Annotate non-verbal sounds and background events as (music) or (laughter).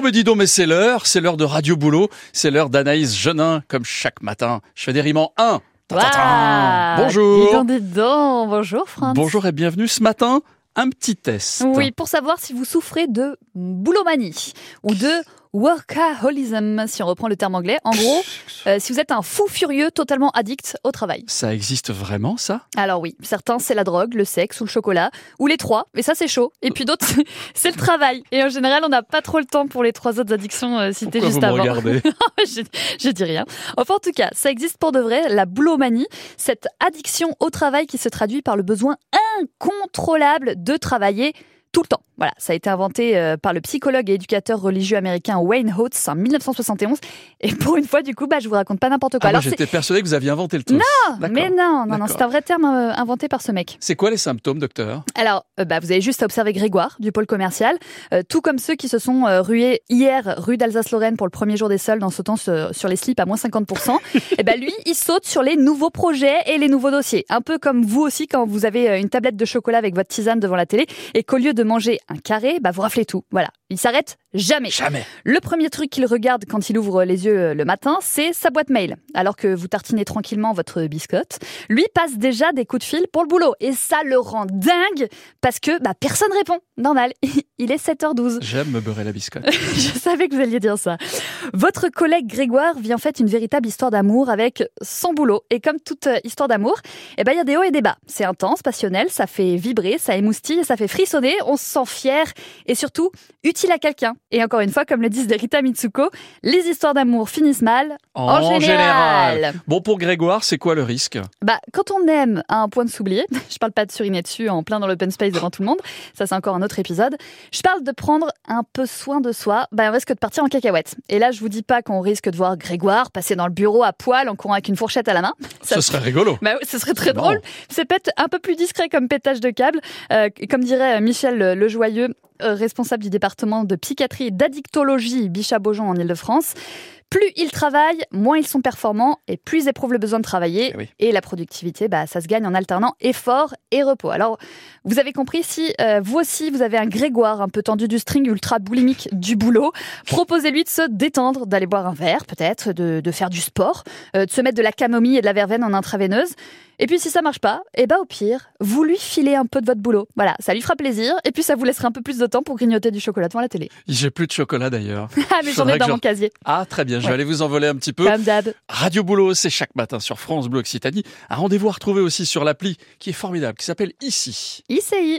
Oh mais dis donc, mais c'est l'heure, c'est l'heure de Radio Boulot, c'est l'heure d'Anaïs Genin, comme chaque matin. Je fais des rimes en 1. Bonjour. Dis donc, dis donc. Bonjour Franck. Bonjour et bienvenue ce matin. Un petit test. Oui, pour savoir si vous souffrez de boulomanie ou de workaholism, si on reprend le terme anglais. En gros, euh, si vous êtes un fou furieux totalement addict au travail. Ça existe vraiment, ça? Alors oui, certains c'est la drogue, le sexe ou le chocolat, ou les trois, et ça c'est chaud. Et puis d'autres, (laughs) c'est le travail. Et en général, on n'a pas trop le temps pour les trois autres addictions euh, citées Pourquoi juste vous avant. regardez? (laughs) Je, je dis rien. Enfin, en tout cas, ça existe pour de vrai, la boulomanie, cette addiction au travail qui se traduit par le besoin incontrôlable de travailler tout le temps. Voilà, ça a été inventé euh, par le psychologue et éducateur religieux américain Wayne Oates en 1971. Et pour une fois, du coup, bah, je vous raconte pas n'importe quoi. Ah, Alors, j'étais persuadé que vous aviez inventé le truc. non, mais non, non, non, c'est un vrai terme euh, inventé par ce mec. C'est quoi les symptômes, docteur? Alors, euh, bah, vous avez juste à observer Grégoire du pôle commercial, euh, tout comme ceux qui se sont rués hier rue d'Alsace-Lorraine pour le premier jour des soldes en sautant sur, les slips à moins 50%. (laughs) et ben lui, il saute sur les nouveaux projets et les nouveaux dossiers. Un peu comme vous aussi quand vous avez une tablette de chocolat avec votre tisane devant la télé et qu'au lieu de manger un carré, bah, vous raflez tout. Voilà, il s'arrête jamais. Jamais. Le premier truc qu'il regarde quand il ouvre les yeux euh, le matin, c'est sa boîte mail. Alors que vous tartinez tranquillement votre biscotte, lui passe déjà des coups de fil pour le boulot. Et ça le rend dingue parce que bah, personne répond. Normal, (laughs) il est 7h12. J'aime me beurrer la biscotte. (laughs) Je savais que vous alliez dire ça. Votre collègue Grégoire vit en fait une véritable histoire d'amour avec son boulot. Et comme toute euh, histoire d'amour, eh ben, il y a des hauts et des bas. C'est intense, passionnel, ça fait vibrer, ça émoustille, ça fait frissonner, on se sent fier et surtout utile à quelqu'un. Et encore une fois, comme le disent Rita Mitsuko, les histoires d'amour finissent mal. En général. Bon, pour Grégoire, c'est quoi le risque? Bah, quand on aime à un point de s'oublier, (laughs) je parle pas de suriner dessus en plein dans l'open space devant tout le monde, ça c'est encore un autre épisode. Je parle de prendre un peu soin de soi, bah, on risque de partir en cacahuète. Et là, je vous dis pas qu'on risque de voir Grégoire passer dans le bureau à poil en courant avec une fourchette à la main. Ça- Ce serait rigolo. Bah ce serait très drôle. C'est peut-être un peu plus discret comme pétage de câble. Euh, comme dirait Michel Lejoyeux, euh, responsable du département de psychiatrie et d'addictologie Bichat-Beaujon en Ile-de-France. Plus ils travaillent, moins ils sont performants et plus ils éprouvent le besoin de travailler. Eh oui. Et la productivité, bah, ça se gagne en alternant effort et repos. Alors, vous avez compris, si euh, vous aussi vous avez un Grégoire un peu tendu du string ultra boulimique du boulot, proposez-lui de se détendre, d'aller boire un verre peut-être, de, de faire du sport, euh, de se mettre de la camomille et de la verveine en intraveineuse. Et puis si ça marche pas, eh ben au pire, vous lui filez un peu de votre boulot. Voilà, ça lui fera plaisir et puis ça vous laissera un peu plus de temps pour grignoter du chocolat devant la télé. J'ai plus de chocolat d'ailleurs. (laughs) Ah mais j'en ai dans mon casier. Ah, très bien, je vais Ouais. aller vous en voler un petit peu. Comme d'hab. Radio Boulot, c'est chaque matin sur France Bleu Occitanie. Un rendez-vous à retrouver aussi sur l'appli qui est formidable, qui s'appelle Ici. ICI.